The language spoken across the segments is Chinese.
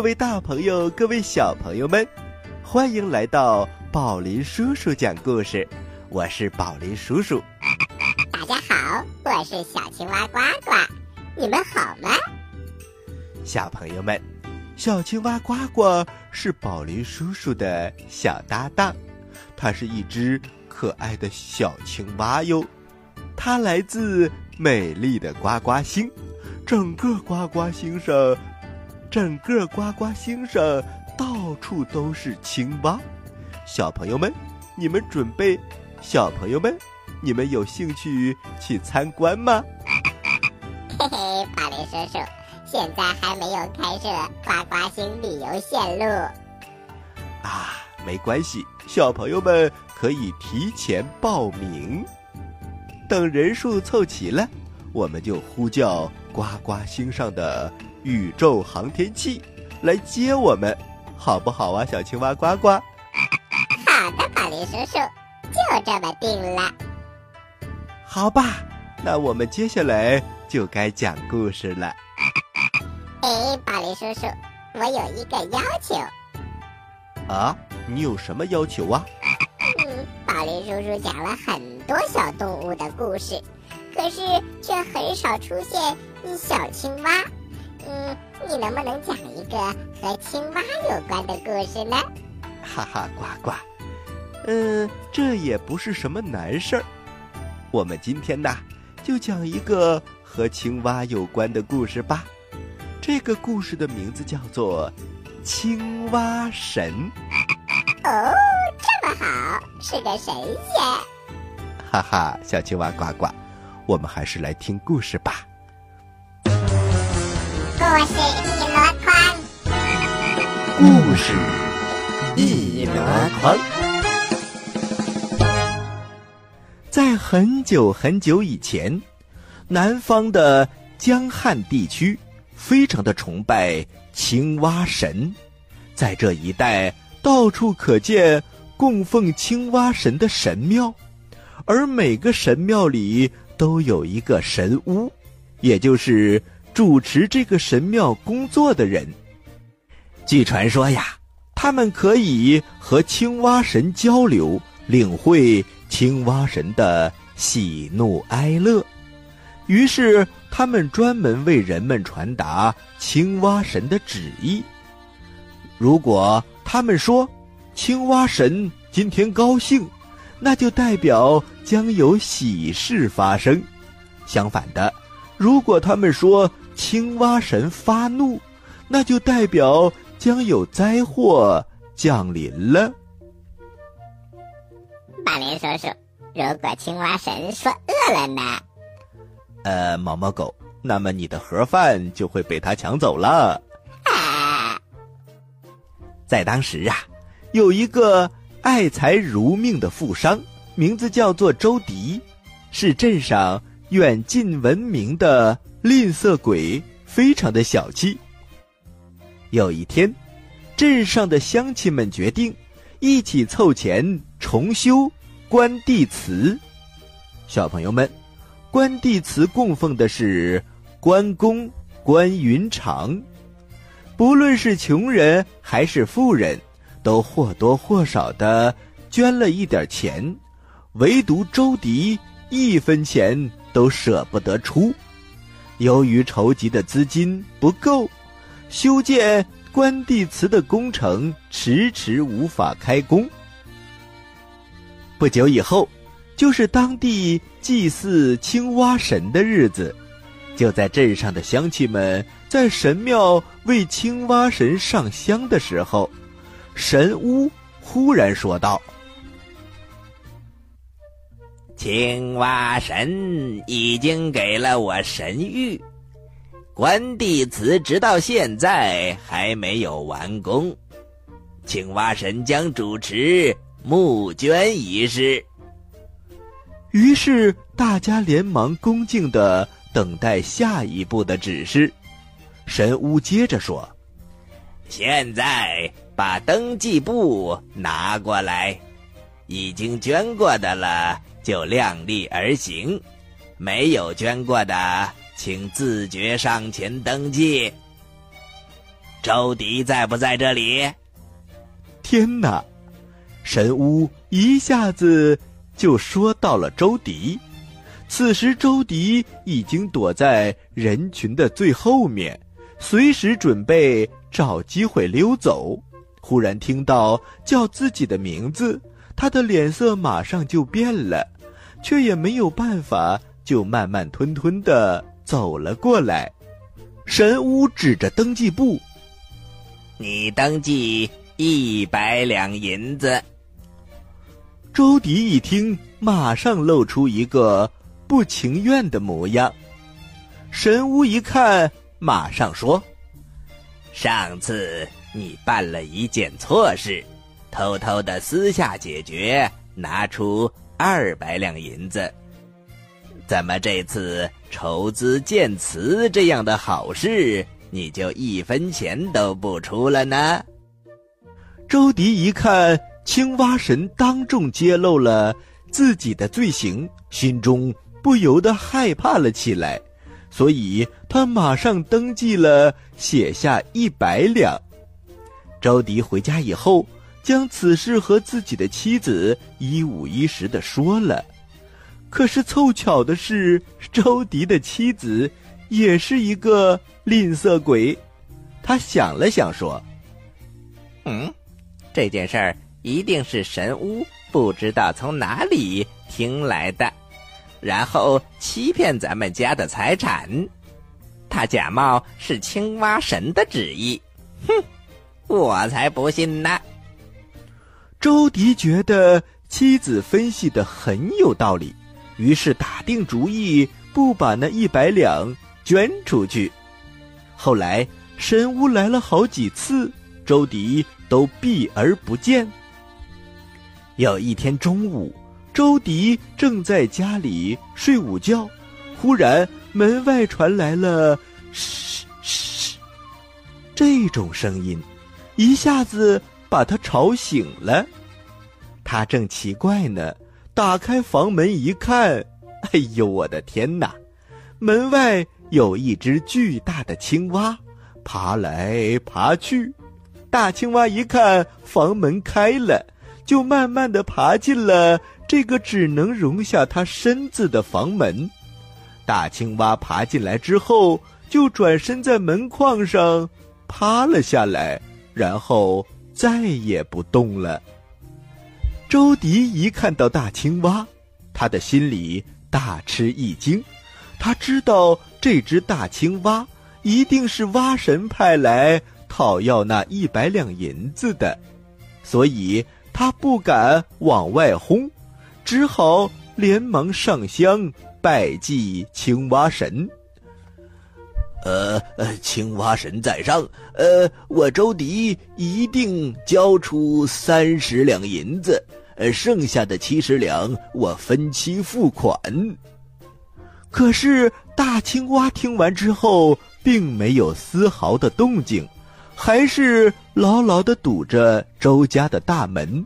各位大朋友，各位小朋友们，欢迎来到宝林叔叔讲故事。我是宝林叔叔。大家好，我是小青蛙呱呱，你们好吗？小朋友们，小青蛙呱呱是宝林叔叔的小搭档，它是一只可爱的小青蛙哟。它来自美丽的呱呱星，整个呱呱星上。整个呱呱星上到处都是青蛙，小朋友们，你们准备？小朋友们，你们有兴趣去参观吗？嘿嘿，巴雷叔叔，现在还没有开设呱呱星旅游线路。啊，没关系，小朋友们可以提前报名，等人数凑齐了，我们就呼叫呱呱星上的。宇宙航天器来接我们，好不好啊，小青蛙呱呱？好的，宝林叔叔，就这么定了。好吧，那我们接下来就该讲故事了。哎，宝林叔叔，我有一个要求。啊，你有什么要求啊？嗯，宝林叔叔讲了很多小动物的故事，可是却很少出现小青蛙。嗯，你能不能讲一个和青蛙有关的故事呢？哈哈，呱呱，嗯，这也不是什么难事儿。我们今天呢，就讲一个和青蛙有关的故事吧。这个故事的名字叫做《青蛙神》。哦，这么好，是个神仙。哈哈，小青蛙呱呱，我们还是来听故事吧。故事一箩筐，故事一箩筐。在很久很久以前，南方的江汉地区非常的崇拜青蛙神，在这一带到处可见供奉青蛙神的神庙，而每个神庙里都有一个神屋，也就是。主持这个神庙工作的人，据传说呀，他们可以和青蛙神交流，领会青蛙神的喜怒哀乐。于是，他们专门为人们传达青蛙神的旨意。如果他们说青蛙神今天高兴，那就代表将有喜事发生。相反的，如果他们说，青蛙神发怒，那就代表将有灾祸降临了。巴林叔叔，如果青蛙神说饿了呢？呃，毛毛狗，那么你的盒饭就会被他抢走了。啊！在当时啊，有一个爱财如命的富商，名字叫做周迪，是镇上远近闻名的。吝啬鬼非常的小气。有一天，镇上的乡亲们决定一起凑钱重修关帝祠。小朋友们，关帝祠供奉的是关公关云长。不论是穷人还是富人，都或多或少的捐了一点钱，唯独周迪一分钱都舍不得出。由于筹集的资金不够，修建关帝祠的工程迟迟无法开工。不久以后，就是当地祭祀青蛙神的日子。就在镇上的乡亲们在神庙为青蛙神上香的时候，神巫忽然说道。青蛙神已经给了我神谕，关帝祠直到现在还没有完工，青蛙神将主持募捐仪式。于是大家连忙恭敬的等待下一步的指示。神巫接着说：“现在把登记簿拿过来，已经捐过的了。”就量力而行，没有捐过的，请自觉上前登记。周迪在不在这里？天哪！神巫一下子就说到了周迪。此时，周迪已经躲在人群的最后面，随时准备找机会溜走。忽然听到叫自己的名字，他的脸色马上就变了，却也没有办法，就慢慢吞吞的走了过来。神巫指着登记簿：“你登记一百两银子。”周迪一听，马上露出一个不情愿的模样。神巫一看，马上说：“上次你办了一件错事，偷偷的私下解决，拿出二百两银子。怎么这次筹资建祠这样的好事，你就一分钱都不出了呢？”周迪一看。青蛙神当众揭露了自己的罪行，心中不由得害怕了起来，所以他马上登记了，写下一百两。周迪回家以后，将此事和自己的妻子一五一十的说了。可是凑巧的是，周迪的妻子也是一个吝啬鬼，他想了想说：“嗯，这件事儿。”一定是神巫不知道从哪里听来的，然后欺骗咱们家的财产。他假冒是青蛙神的旨意，哼，我才不信呢。周迪觉得妻子分析的很有道理，于是打定主意不把那一百两捐出去。后来神巫来了好几次，周迪都避而不见。有一天中午，周迪正在家里睡午觉，忽然门外传来了“嘘嘘”这种声音，一下子把他吵醒了。他正奇怪呢，打开房门一看，哎呦，我的天哪！门外有一只巨大的青蛙，爬来爬去。大青蛙一看房门开了。就慢慢的爬进了这个只能容下它身子的房门。大青蛙爬进来之后，就转身在门框上趴了下来，然后再也不动了。周迪一看到大青蛙，他的心里大吃一惊。他知道这只大青蛙一定是蛙神派来讨要那一百两银子的，所以。他不敢往外轰，只好连忙上香拜祭青蛙神。呃呃，青蛙神在上，呃，我周迪一定交出三十两银子，呃，剩下的七十两我分期付款。可是大青蛙听完之后，并没有丝毫的动静。还是牢牢的堵着周家的大门，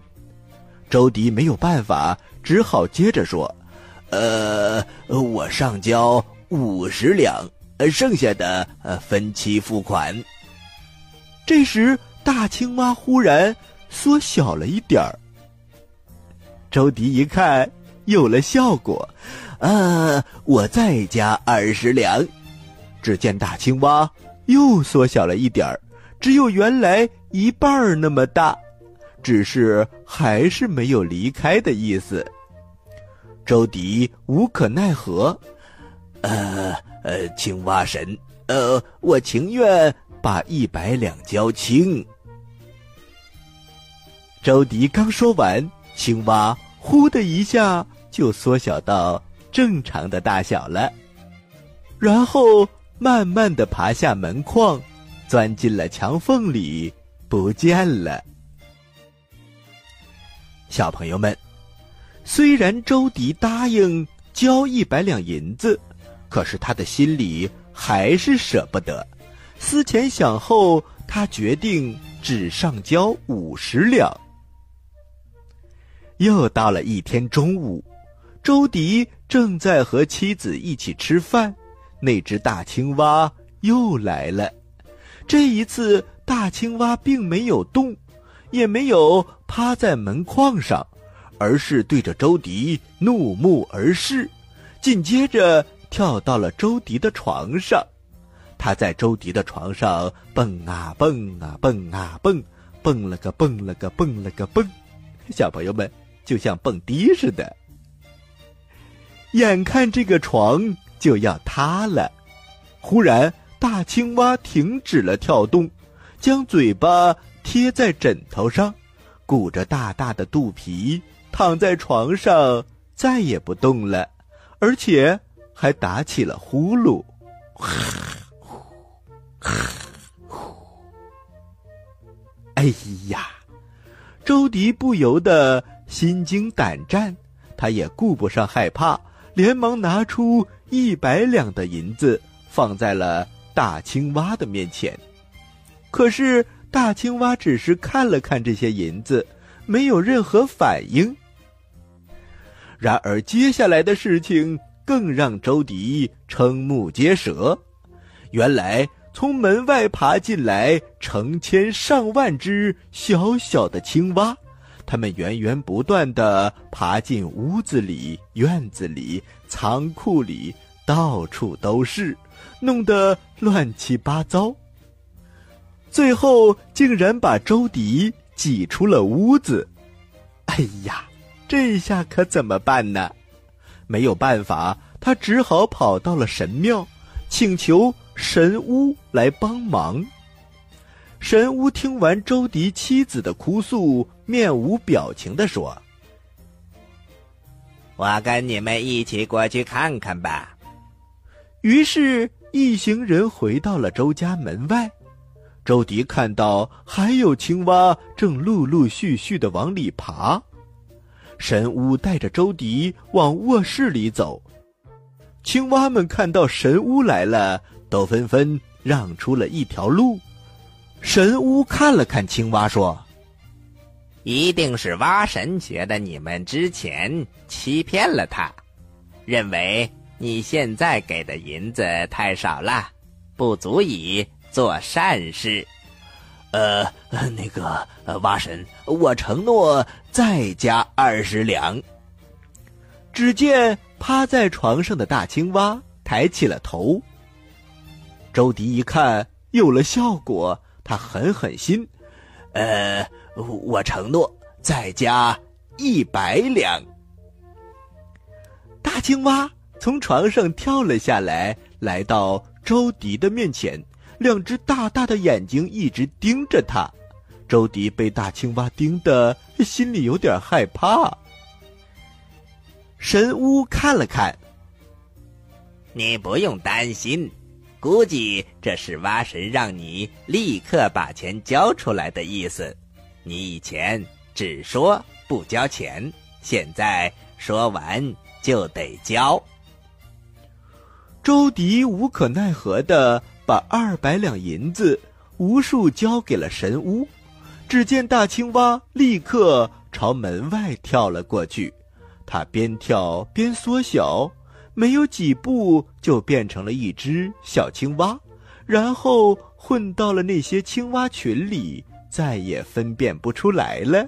周迪没有办法，只好接着说：“呃，我上交五十两，剩下的呃分期付款。”这时，大青蛙忽然缩小了一点儿。周迪一看，有了效果，啊，我再加二十两。只见大青蛙又缩小了一点儿。只有原来一半儿那么大，只是还是没有离开的意思。周迪无可奈何，呃呃，青蛙神，呃，我情愿把一百两交清。周迪刚说完，青蛙呼的一下就缩小到正常的大小了，然后慢慢的爬下门框。钻进了墙缝里，不见了。小朋友们，虽然周迪答应交一百两银子，可是他的心里还是舍不得。思前想后，他决定只上交五十两。又到了一天中午，周迪正在和妻子一起吃饭，那只大青蛙又来了。这一次，大青蛙并没有动，也没有趴在门框上，而是对着周迪怒目而视，紧接着跳到了周迪的床上。他在周迪的床上蹦啊蹦啊蹦啊蹦，蹦了个蹦了个蹦了个蹦，小朋友们就像蹦迪似的。眼看这个床就要塌了，忽然大青蛙停止了跳动，将嘴巴贴在枕头上，鼓着大大的肚皮躺在床上，再也不动了，而且还打起了呼噜。哎呀，周迪不由得心惊胆战，他也顾不上害怕，连忙拿出一百两的银子放在了大青蛙的面前。可是大青蛙只是看了看这些银子，没有任何反应。然而接下来的事情更让周迪瞠目结舌，原来。从门外爬进来成千上万只小小的青蛙，它们源源不断的爬进屋子里、院子里、仓库里，到处都是，弄得乱七八糟。最后竟然把周迪挤出了屋子。哎呀，这下可怎么办呢？没有办法，他只好跑到了神庙，请求。神巫来帮忙。神巫听完周迪妻子的哭诉，面无表情的说：“我跟你们一起过去看看吧。”于是，一行人回到了周家门外。周迪看到还有青蛙正陆陆续续的往里爬。神巫带着周迪往卧室里走。青蛙们看到神巫来了。都纷纷让出了一条路。神巫看了看青蛙，说：“一定是蛙神觉得你们之前欺骗了他，认为你现在给的银子太少了，不足以做善事。呃，那个蛙神，我承诺再加二十两。”只见趴在床上的大青蛙抬起了头。周迪一看有了效果，他狠狠心，呃，我承诺再加一百两。大青蛙从床上跳了下来，来到周迪的面前，两只大大的眼睛一直盯着他。周迪被大青蛙盯得心里有点害怕。神巫看了看，你不用担心。估计这是蛙神让你立刻把钱交出来的意思。你以前只说不交钱，现在说完就得交。周迪无可奈何的把二百两银子无数交给了神巫。只见大青蛙立刻朝门外跳了过去，它边跳边缩小。没有几步就变成了一只小青蛙，然后混到了那些青蛙群里，再也分辨不出来了。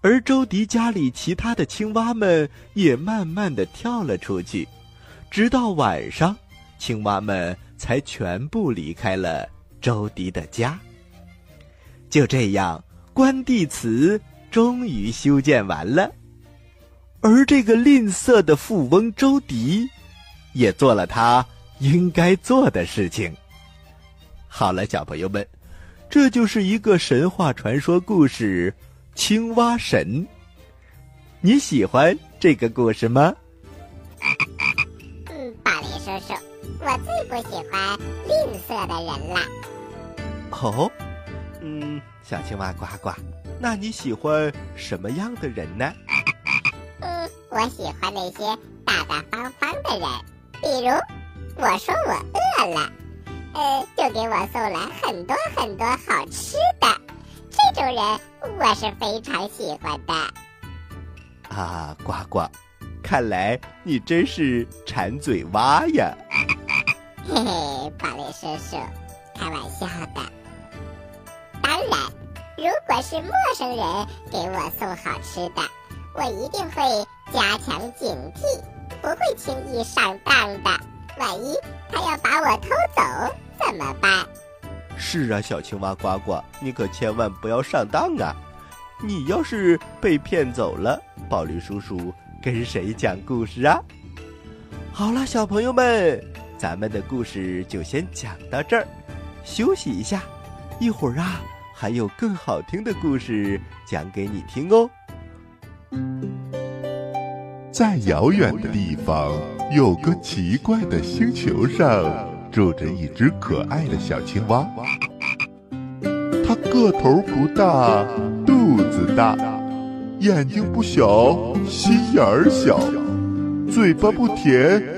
而周迪家里其他的青蛙们也慢慢的跳了出去，直到晚上，青蛙们才全部离开了周迪的家。就这样，关帝祠终于修建完了。而这个吝啬的富翁周迪，也做了他应该做的事情。好了，小朋友们，这就是一个神话传说故事——青蛙神。你喜欢这个故事吗？嗯，巴雷叔叔，我最不喜欢吝啬的人了。哦，嗯，小青蛙呱呱，那你喜欢什么样的人呢？嗯我喜欢那些大大方方的人，比如我说我饿了，呃，就给我送来很多很多好吃的，这种人我是非常喜欢的。啊，呱呱，看来你真是馋嘴蛙呀！嘿嘿，宝贝叔叔，开玩笑的。当然，如果是陌生人给我送好吃的，我一定会加强警惕，不会轻易上当的。万一他要把我偷走怎么办？是啊，小青蛙呱呱，你可千万不要上当啊！你要是被骗走了，宝林叔叔跟谁讲故事啊？好了，小朋友们，咱们的故事就先讲到这儿，休息一下，一会儿啊，还有更好听的故事讲给你听哦。在遥远的地方，有个奇怪的星球上，住着一只可爱的小青蛙。它个头不大，肚子大，眼睛不小，心眼儿小。嘴巴不甜，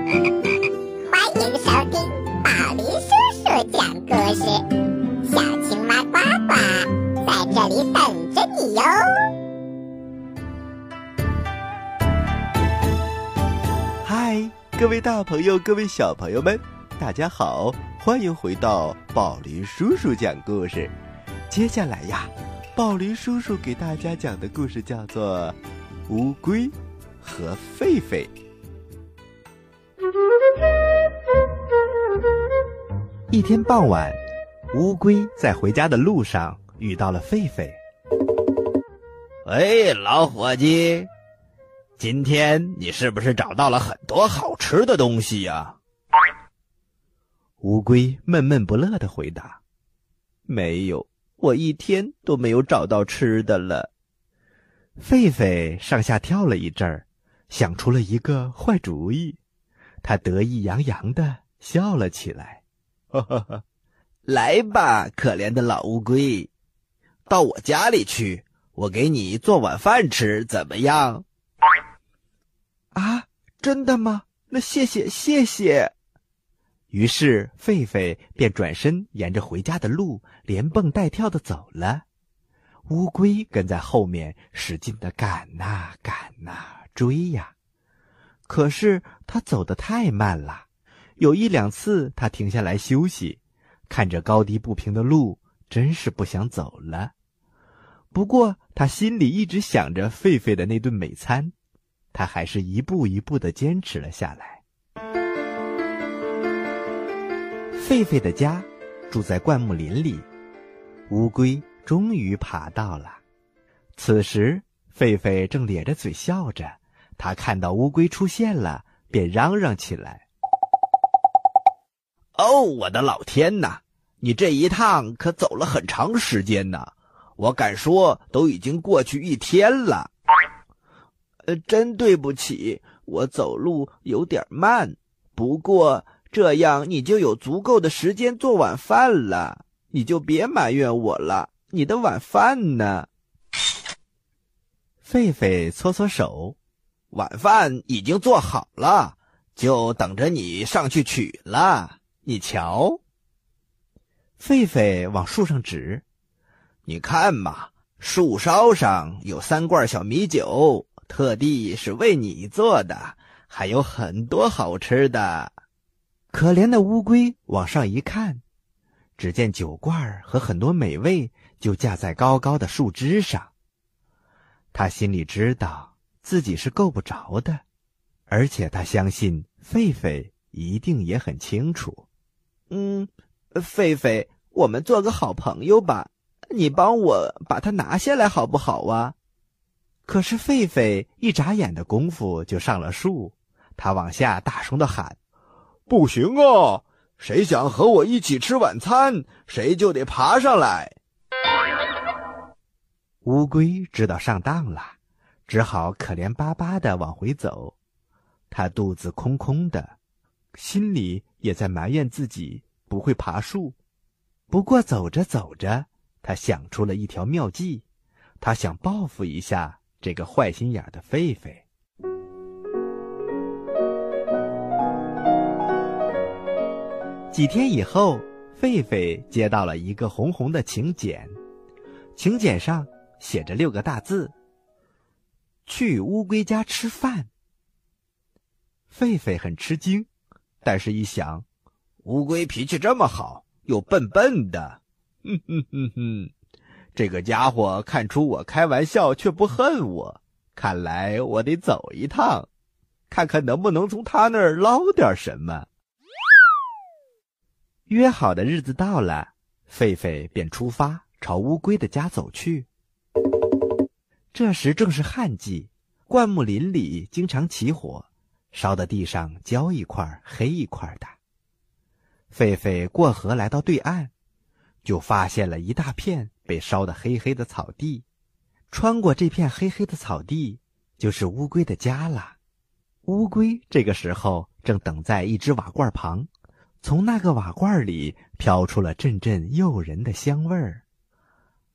大朋友，各位小朋友们，大家好，欢迎回到宝林叔叔讲故事。接下来呀，宝林叔叔给大家讲的故事叫做《乌龟和狒狒》。一天傍晚，乌龟在回家的路上遇到了狒狒。哎，老伙计，今天你是不是找到了很多好吃的东西呀？乌龟闷闷不乐的回答：“没有，我一天都没有找到吃的了。”狒狒上下跳了一阵儿，想出了一个坏主意，他得意洋洋的笑了起来。哈哈哈！来吧，可怜的老乌龟，到我家里去，我给你做晚饭吃，怎么样？真的吗？那谢谢谢谢。于是狒狒便转身沿着回家的路连蹦带跳的走了，乌龟跟在后面使劲的赶呐赶呐追呀，可是它走得太慢了。有一两次，他停下来休息，看着高低不平的路，真是不想走了。不过，他心里一直想着狒狒的那顿美餐，他还是一步一步的坚持了下来。狒狒的家住在灌木林里，乌龟终于爬到了。此时，狒狒正咧着嘴笑着，他看到乌龟出现了，便嚷嚷起来。哦，我的老天哪！你这一趟可走了很长时间呢，我敢说都已经过去一天了。呃，真对不起，我走路有点慢。不过这样你就有足够的时间做晚饭了，你就别埋怨我了。你的晚饭呢？狒狒搓搓手，晚饭已经做好了，就等着你上去取了。你瞧，狒狒往树上指：“你看嘛，树梢上有三罐小米酒，特地是为你做的，还有很多好吃的。”可怜的乌龟往上一看，只见酒罐和很多美味就架在高高的树枝上。他心里知道自己是够不着的，而且他相信狒狒一定也很清楚。嗯，狒狒，我们做个好朋友吧。你帮我把它拿下来好不好啊？可是狒狒一眨眼的功夫就上了树，他往下大声的喊：“不行啊！谁想和我一起吃晚餐，谁就得爬上来。”乌龟知道上当了，只好可怜巴巴的往回走。他肚子空空的，心里。也在埋怨自己不会爬树，不过走着走着，他想出了一条妙计，他想报复一下这个坏心眼的狒狒几天以后狒狒接到了一个红红的请柬请柬上写着六个大字去乌龟家吃饭。狒狒很吃惊但是一想乌龟脾气这么好又笨笨的哼哼哼哼。这个家伙看出我开玩笑，却不恨我，看来我得走一趟，看看能不能从他那儿捞点什么。约好的日子到了，狒狒便出发朝乌龟的家走去。这时正是旱季，灌木林里经常起火。烧的地上焦一块黑一块的。狒狒过河来到对岸，就发现了一大片被烧得黑黑的草地。穿过这片黑黑的草地，就是乌龟的家了。乌龟这个时候正等在一只瓦罐旁，从那个瓦罐里飘出了阵阵诱人的香味儿。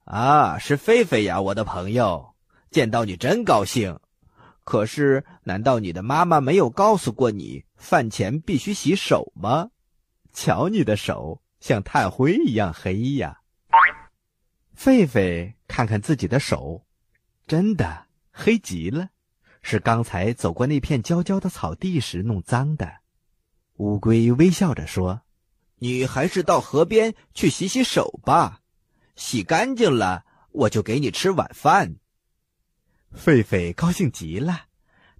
啊，是狒狒呀，我的朋友，见到你真高兴。可是，难道你的妈妈没有告诉过你饭前必须洗手吗？瞧你的手像炭灰一样黑呀！狒狒看看自己的手，真的黑极了，是刚才走过那片焦焦的草地时弄脏的。乌龟微笑着说：“你还是到河边去洗洗手吧，洗干净了，我就给你吃晚饭。”狒狒高兴极了，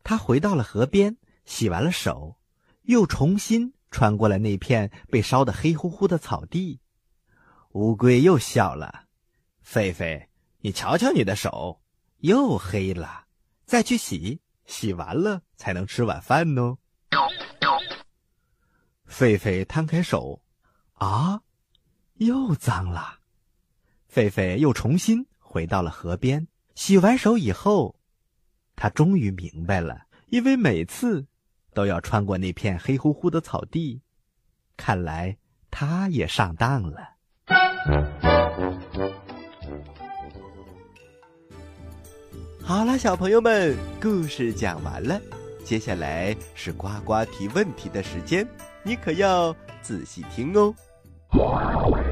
他回到了河边，洗完了手，又重新穿过了那片被烧得黑乎乎的草地。乌龟又笑了：“狒狒，你瞧瞧你的手，又黑了，再去洗，洗完了才能吃晚饭呢。”狒狒摊开手，啊，又脏了。狒狒又重新回到了河边。洗完手以后，他终于明白了，因为每次都要穿过那片黑乎乎的草地，看来他也上当了。好了，小朋友们，故事讲完了，接下来是呱呱提问题的时间，你可要仔细听哦。我来问，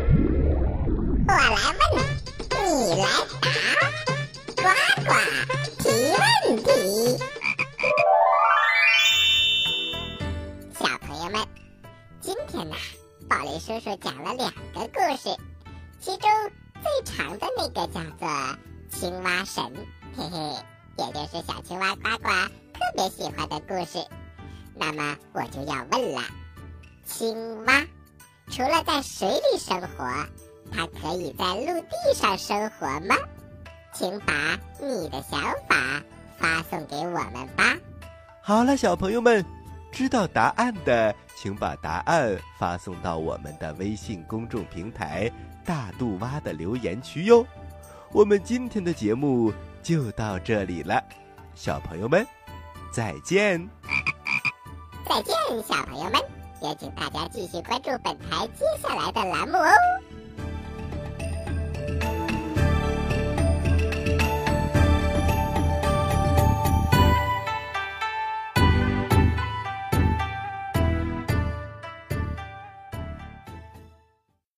你来答。呱呱提问题，那，宝雷叔叔讲了两个故事，其中最长的那个叫做《青蛙神》，嘿嘿，也就是小青蛙呱呱特别喜欢的故事。那么我就要问了，青蛙除了在水里生活，它可以在陆地上生活吗？请把你的想法发送给我们吧。好了，小朋友们，知道答案的，请把答案发送到我们的微信公众平台“大肚蛙”的留言区哟。我们今天的节目就到这里了，小朋友们，再见。再见，小朋友们，也请大家继续关注本台接下来的栏目哦。